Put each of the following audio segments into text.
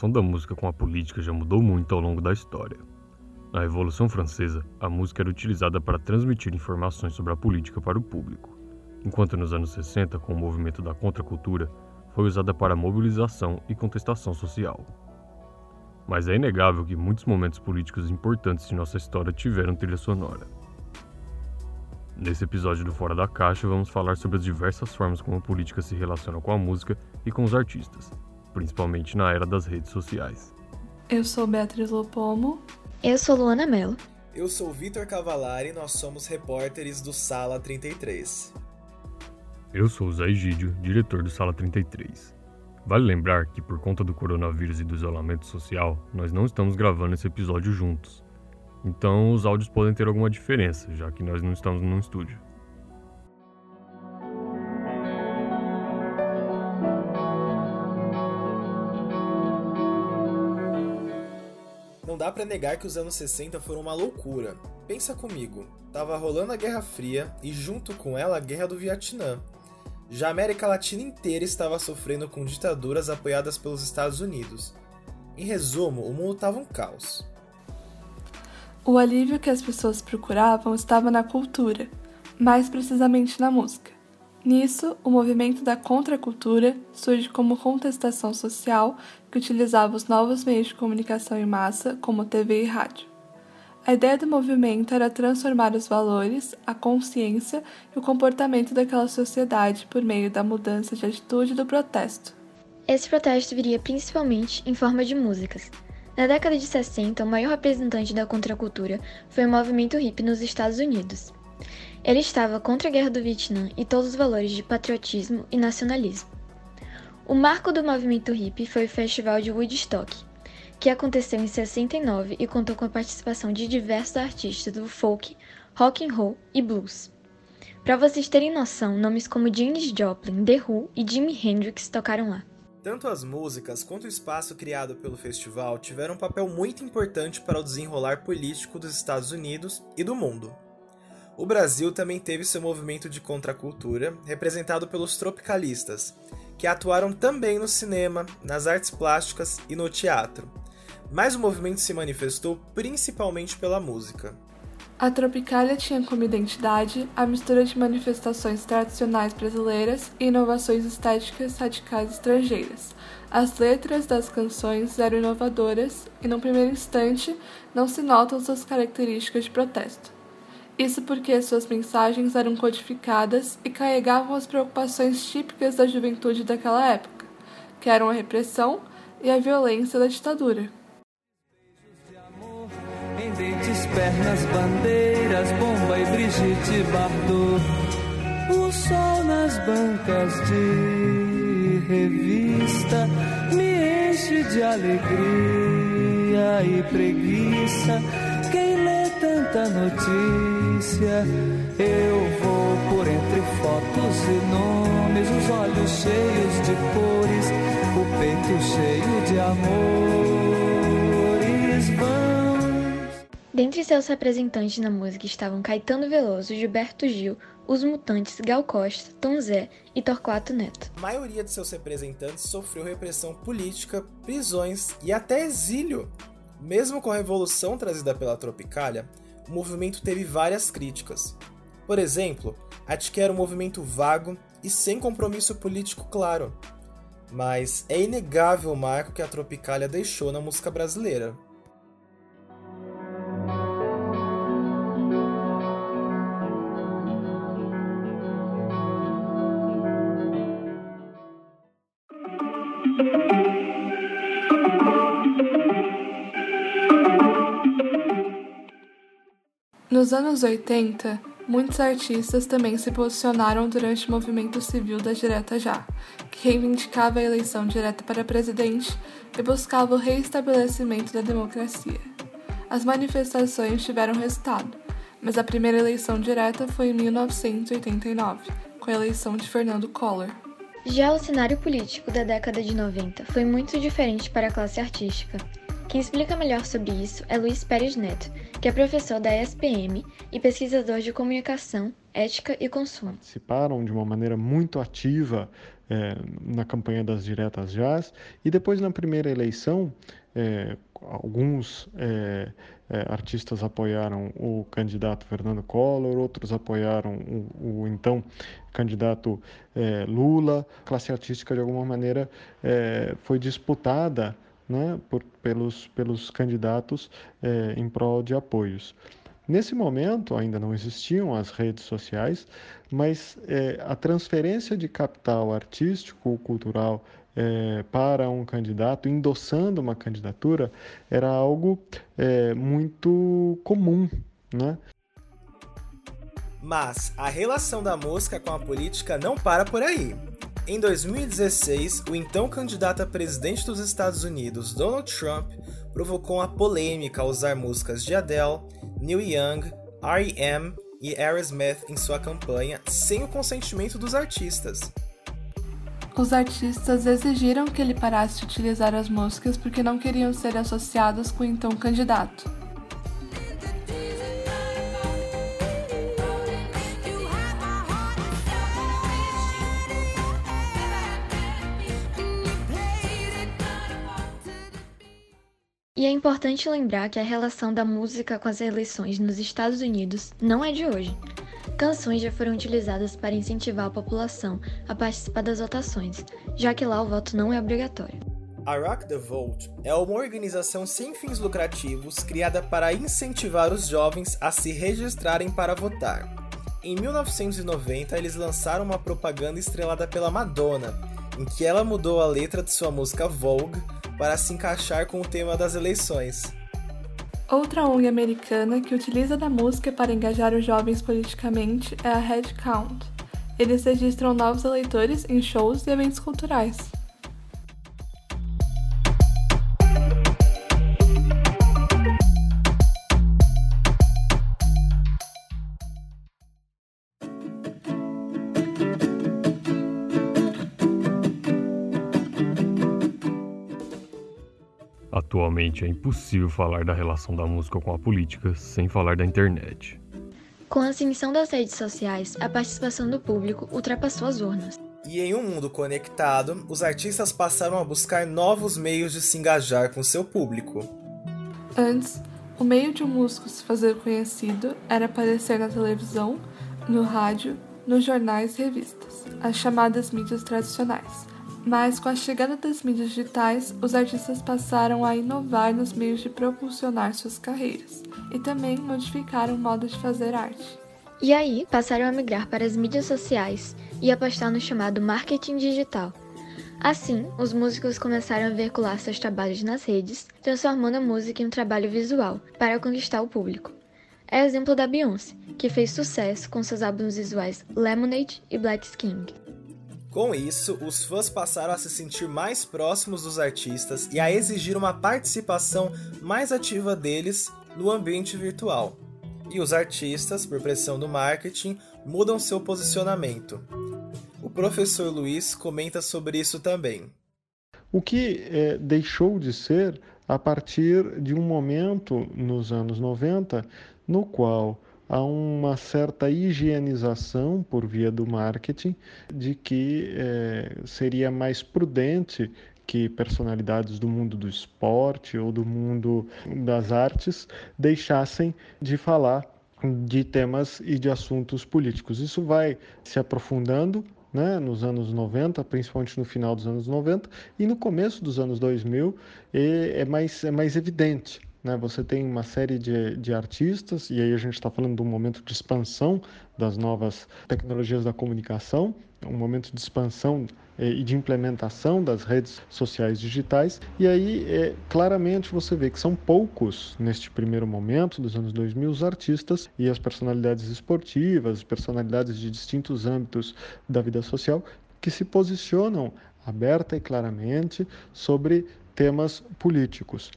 relação da música com a política já mudou muito ao longo da história. Na Revolução Francesa, a música era utilizada para transmitir informações sobre a política para o público, enquanto nos anos 60, com o movimento da contracultura, foi usada para mobilização e contestação social. Mas é inegável que muitos momentos políticos importantes de nossa história tiveram trilha sonora. Nesse episódio do Fora da Caixa, vamos falar sobre as diversas formas como a política se relaciona com a música e com os artistas, principalmente na era das redes sociais. Eu sou Beatriz Lopomo. Eu sou Luana Mello. Eu sou Vitor Cavalari e nós somos repórteres do Sala 33. Eu sou o Zé Egídio, diretor do Sala 33. Vale lembrar que, por conta do coronavírus e do isolamento social, nós não estamos gravando esse episódio juntos. Então, os áudios podem ter alguma diferença, já que nós não estamos num estúdio. Dá para negar que os anos 60 foram uma loucura. Pensa comigo, tava rolando a Guerra Fria e junto com ela a Guerra do Vietnã. Já a América Latina inteira estava sofrendo com ditaduras apoiadas pelos Estados Unidos. Em resumo, o mundo estava um caos. O alívio que as pessoas procuravam estava na cultura, mais precisamente na música. Nisso, o movimento da contracultura surge como contestação social que utilizava os novos meios de comunicação em massa, como TV e rádio. A ideia do movimento era transformar os valores, a consciência e o comportamento daquela sociedade por meio da mudança de atitude do protesto. Esse protesto viria principalmente em forma de músicas. Na década de 60, o maior representante da contracultura foi o movimento hippie nos Estados Unidos. Ele estava contra a Guerra do Vietnã e todos os valores de patriotismo e nacionalismo. O marco do movimento hippie foi o Festival de Woodstock, que aconteceu em 69 e contou com a participação de diversos artistas do folk, rock and roll e blues. Para vocês terem noção, nomes como Janis Joplin, The Who e Jimi Hendrix tocaram lá. Tanto as músicas quanto o espaço criado pelo festival tiveram um papel muito importante para o desenrolar político dos Estados Unidos e do mundo. O Brasil também teve seu movimento de contracultura, representado pelos tropicalistas, que atuaram também no cinema, nas artes plásticas e no teatro. Mas o movimento se manifestou principalmente pela música. A Tropicália tinha como identidade a mistura de manifestações tradicionais brasileiras e inovações estéticas radicais estrangeiras. As letras das canções eram inovadoras e, num primeiro instante, não se notam suas características de protesto. Isso porque suas mensagens eram codificadas e carregavam as preocupações típicas da juventude daquela época, que eram a repressão e a violência da ditadura. Em dentes, pernas, bandeiras, bomba e Brigitte Bardot. O sol nas bancas de revista me enche de alegria e preguiça. Quem lê tanta notícia, eu vou por entre fotos e nomes, os olhos cheios de cores, o peito cheio de amores. Dentre seus representantes na música estavam Caetano Veloso, Gilberto Gil, Os Mutantes, Gal Costa, Tom Zé e Torquato Neto. A maioria de seus representantes sofreu repressão política, prisões e até exílio. Mesmo com a revolução trazida pela Tropicália, o movimento teve várias críticas. Por exemplo, a que era um movimento vago e sem compromisso político claro. Mas é inegável o marco que a Tropicália deixou na música brasileira. Nos anos 80, muitos artistas também se posicionaram durante o movimento civil da Direta Já, que reivindicava a eleição direta para presidente e buscava o reestabelecimento da democracia. As manifestações tiveram resultado, mas a primeira eleição direta foi em 1989, com a eleição de Fernando Collor. Já o cenário político da década de 90 foi muito diferente para a classe artística. Quem explica melhor sobre isso é Luiz Pérez Neto, que é professor da ESPM e pesquisador de comunicação, ética e consumo. Participaram de uma maneira muito ativa é, na campanha das diretas jazz e depois na primeira eleição é, alguns é, é, artistas apoiaram o candidato Fernando Collor, outros apoiaram o, o então candidato é, Lula. A classe artística, de alguma maneira, é, foi disputada né, por, pelos, pelos candidatos é, em prol de apoios. Nesse momento ainda não existiam as redes sociais, mas é, a transferência de capital artístico ou cultural é, para um candidato, endossando uma candidatura, era algo é, muito comum. Né? Mas a relação da música com a política não para por aí. Em 2016, o então candidato a presidente dos Estados Unidos, Donald Trump, provocou uma polêmica ao usar músicas de Adele, Neil Young, R.E.M. e Aerosmith em sua campanha sem o consentimento dos artistas. Os artistas exigiram que ele parasse de utilizar as músicas porque não queriam ser associados com o então candidato. E é importante lembrar que a relação da música com as eleições nos Estados Unidos não é de hoje. Canções já foram utilizadas para incentivar a população a participar das votações, já que lá o voto não é obrigatório. A Rock the Vote é uma organização sem fins lucrativos criada para incentivar os jovens a se registrarem para votar. Em 1990, eles lançaram uma propaganda estrelada pela Madonna, em que ela mudou a letra de sua música Vogue para se encaixar com o tema das eleições. Outra ONG americana que utiliza da música para engajar os jovens politicamente é a Head Count. Eles registram novos eleitores em shows e eventos culturais. Atualmente é impossível falar da relação da música com a política sem falar da internet. Com a ascensão das redes sociais, a participação do público ultrapassou as urnas. E em um mundo conectado, os artistas passaram a buscar novos meios de se engajar com seu público. Antes, o meio de um músico se fazer conhecido era aparecer na televisão, no rádio, nos jornais e revistas, as chamadas mídias tradicionais. Mas com a chegada das mídias digitais, os artistas passaram a inovar nos meios de propulsionar suas carreiras e também modificaram o modo de fazer arte. E aí passaram a migrar para as mídias sociais e apostar no chamado marketing digital. Assim, os músicos começaram a veicular seus trabalhos nas redes, transformando a música em um trabalho visual para conquistar o público. É exemplo da Beyoncé, que fez sucesso com seus álbuns visuais Lemonade e Black Skin. Com isso, os fãs passaram a se sentir mais próximos dos artistas e a exigir uma participação mais ativa deles no ambiente virtual. E os artistas, por pressão do marketing, mudam seu posicionamento. O professor Luiz comenta sobre isso também. O que é, deixou de ser a partir de um momento nos anos 90 no qual há uma certa higienização por via do marketing de que é, seria mais prudente que personalidades do mundo do esporte ou do mundo das artes deixassem de falar de temas e de assuntos políticos. Isso vai se aprofundando né, nos anos 90, principalmente no final dos anos 90, e no começo dos anos 2000 é mais, é mais evidente. Né? Você tem uma série de, de artistas, e aí a gente está falando de um momento de expansão das novas tecnologias da comunicação, um momento de expansão eh, e de implementação das redes sociais digitais. E aí, é, claramente, você vê que são poucos, neste primeiro momento dos anos 2000, os artistas e as personalidades esportivas, personalidades de distintos âmbitos da vida social, que se posicionam aberta e claramente sobre temas políticos.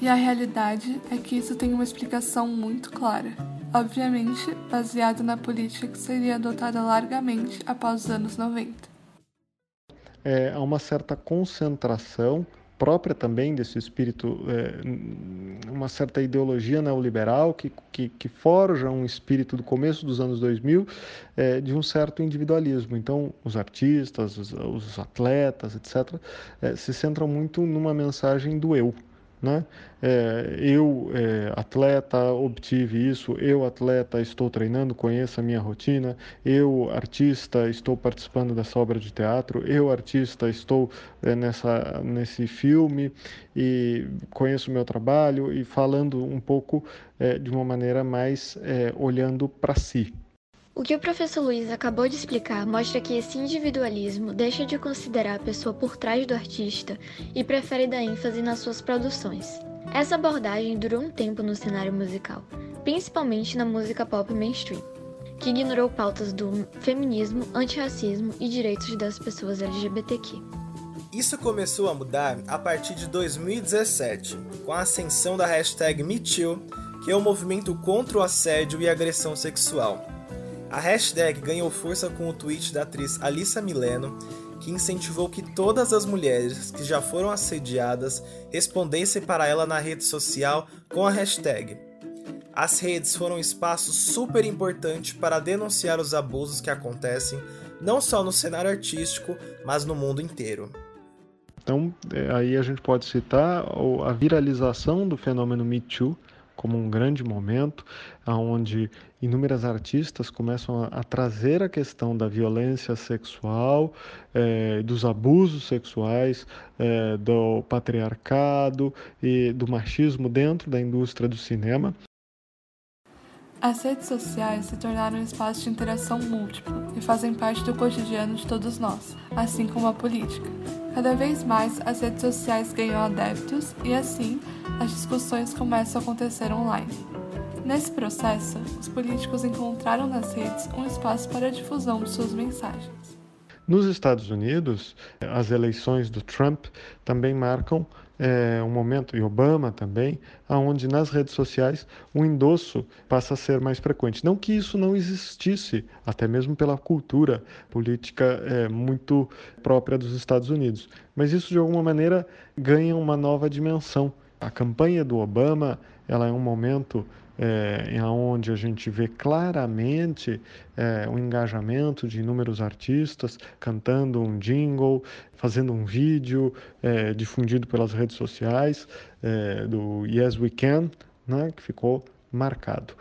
E a realidade é que isso tem uma explicação muito clara, obviamente baseado na política que seria adotada largamente após os anos 90. É, há uma certa concentração própria também desse espírito, é, uma certa ideologia neoliberal que, que, que, forja um espírito do começo dos anos 2000 é, de um certo individualismo. Então, os artistas, os, os atletas, etc., é, se centram muito numa mensagem do eu. Né? É, eu, é, atleta, obtive isso, eu, atleta, estou treinando, conheço a minha rotina, eu, artista, estou participando dessa obra de teatro, eu, artista, estou é, nessa, nesse filme e conheço o meu trabalho e falando um pouco é, de uma maneira mais é, olhando para si. O que o professor Luiz acabou de explicar mostra que esse individualismo deixa de considerar a pessoa por trás do artista e prefere dar ênfase nas suas produções. Essa abordagem durou um tempo no cenário musical, principalmente na música pop mainstream, que ignorou pautas do feminismo, antirracismo e direitos das pessoas LGBTQ. Isso começou a mudar a partir de 2017, com a ascensão da hashtag MeToo, que é um movimento contra o assédio e agressão sexual. A hashtag ganhou força com o tweet da atriz Alissa Mileno, que incentivou que todas as mulheres que já foram assediadas respondessem para ela na rede social com a hashtag. As redes foram um espaço super importante para denunciar os abusos que acontecem não só no cenário artístico, mas no mundo inteiro. Então, é, aí a gente pode citar a viralização do fenômeno Me Too, como um grande momento, onde inúmeras artistas começam a, a trazer a questão da violência sexual, eh, dos abusos sexuais, eh, do patriarcado e do machismo dentro da indústria do cinema. As redes sociais se tornaram um espaço de interação múltiplo e fazem parte do cotidiano de todos nós, assim como a política. Cada vez mais as redes sociais ganham adeptos e assim as discussões começam a acontecer online. Nesse processo, os políticos encontraram nas redes um espaço para a difusão de suas mensagens. Nos Estados Unidos, as eleições do Trump também marcam é, um momento, e Obama também, onde nas redes sociais o endosso passa a ser mais frequente. Não que isso não existisse, até mesmo pela cultura política é, muito própria dos Estados Unidos, mas isso de alguma maneira ganha uma nova dimensão. A campanha do Obama ela é um momento é, em onde a gente vê claramente é, o engajamento de inúmeros artistas cantando um jingle, fazendo um vídeo é, difundido pelas redes sociais é, do Yes We Can, né, que ficou marcado.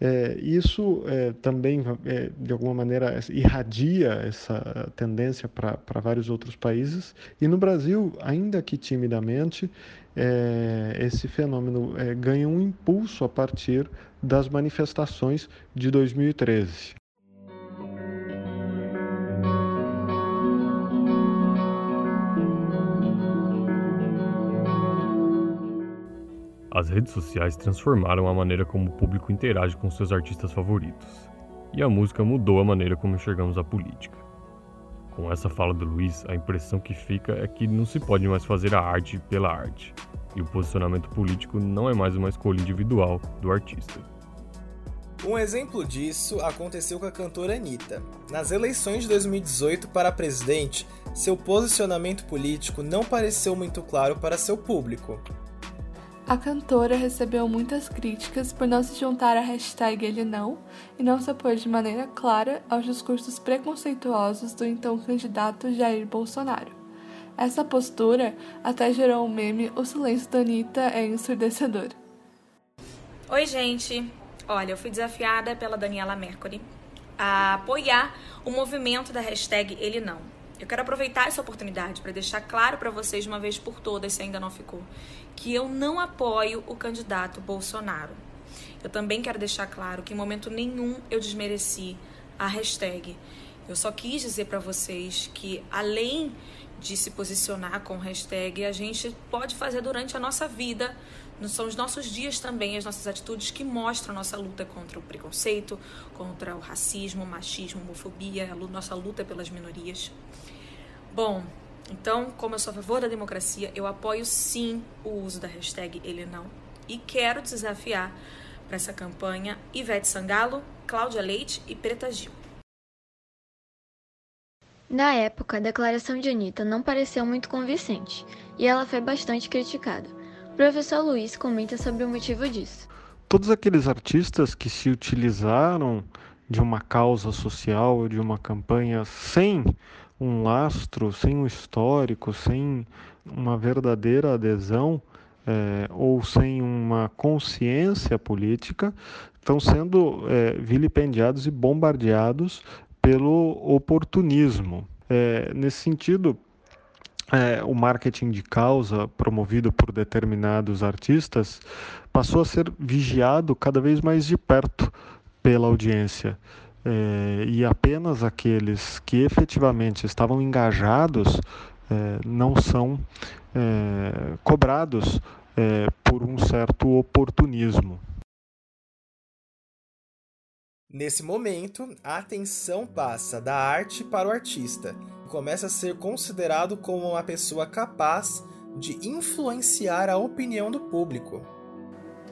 É, isso é, também, é, de alguma maneira, irradia essa tendência para vários outros países. E no Brasil, ainda que timidamente, é, esse fenômeno é, ganha um impulso a partir das manifestações de 2013. As redes sociais transformaram a maneira como o público interage com seus artistas favoritos. E a música mudou a maneira como enxergamos a política. Com essa fala do Luiz, a impressão que fica é que não se pode mais fazer a arte pela arte, e o posicionamento político não é mais uma escolha individual do artista. Um exemplo disso aconteceu com a cantora Anitta. Nas eleições de 2018 para presidente, seu posicionamento político não pareceu muito claro para seu público. A cantora recebeu muitas críticas por não se juntar à hashtag Ele Não e não se opor de maneira clara aos discursos preconceituosos do então candidato Jair Bolsonaro. Essa postura até gerou o um meme O silêncio da Anitta é ensurdecedor. Oi, gente! Olha, eu fui desafiada pela Daniela Mercury a apoiar o movimento da hashtag Ele Não. Eu quero aproveitar essa oportunidade para deixar claro para vocês uma vez por todas, se ainda não ficou, que eu não apoio o candidato Bolsonaro. Eu também quero deixar claro que em momento nenhum eu desmereci a hashtag. Eu só quis dizer para vocês que além de se posicionar com hashtag, a gente pode fazer durante a nossa vida são os nossos dias também, as nossas atitudes que mostram a nossa luta contra o preconceito, contra o racismo, machismo, homofobia, nossa luta pelas minorias. Bom, então, como eu sou a favor da democracia, eu apoio sim o uso da hashtag Ele Não e quero desafiar para essa campanha Ivete Sangalo, Cláudia Leite e Preta Gil. Na época, a declaração de Anitta não pareceu muito convincente e ela foi bastante criticada. O professor Luiz comenta sobre o motivo disso. Todos aqueles artistas que se utilizaram de uma causa social, de uma campanha sem um lastro, sem um histórico, sem uma verdadeira adesão é, ou sem uma consciência política, estão sendo é, vilipendiados e bombardeados pelo oportunismo. É, nesse sentido, é, o marketing de causa promovido por determinados artistas passou a ser vigiado cada vez mais de perto pela audiência. É, e apenas aqueles que efetivamente estavam engajados é, não são é, cobrados é, por um certo oportunismo. Nesse momento, a atenção passa da arte para o artista, começa a ser considerado como uma pessoa capaz de influenciar a opinião do público.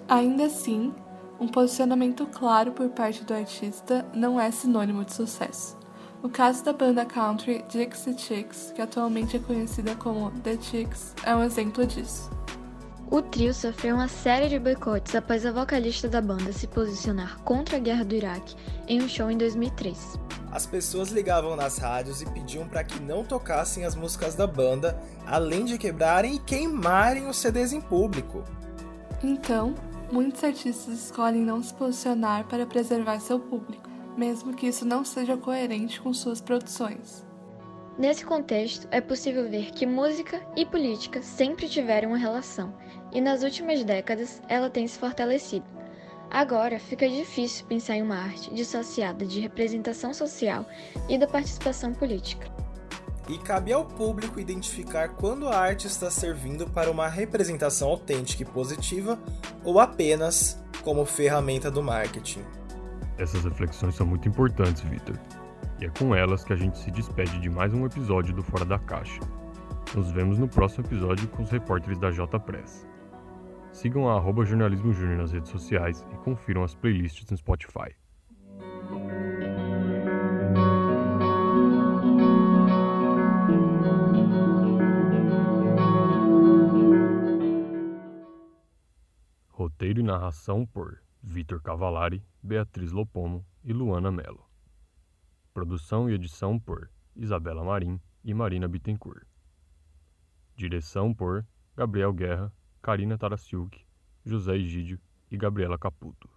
Ainda assim, um posicionamento claro por parte do artista não é sinônimo de sucesso. O caso da banda country Dixie Chicks, que atualmente é conhecida como The Chicks, é um exemplo disso. O trio sofreu uma série de boicotes após a vocalista da banda se posicionar contra a guerra do Iraque em um show em 2003. As pessoas ligavam nas rádios e pediam para que não tocassem as músicas da banda, além de quebrarem e queimarem os CDs em público. Então, muitos artistas escolhem não se posicionar para preservar seu público, mesmo que isso não seja coerente com suas produções. Nesse contexto, é possível ver que música e política sempre tiveram uma relação, e nas últimas décadas ela tem se fortalecido. Agora fica difícil pensar em uma arte dissociada de representação social e da participação política. E cabe ao público identificar quando a arte está servindo para uma representação autêntica e positiva ou apenas como ferramenta do marketing. Essas reflexões são muito importantes, Vitor. E é com elas que a gente se despede de mais um episódio do Fora da Caixa. Nos vemos no próximo episódio com os repórteres da J Press. Sigam a arroba Jornalismo Júnior nas redes sociais e confiram as playlists no Spotify. Roteiro e narração por Vitor Cavalari, Beatriz Lopomo e Luana Mello. Produção e edição por Isabela Marim e Marina Bittencourt. Direção por Gabriel Guerra Karina Tarasiuk, José Egídio e Gabriela Caputo.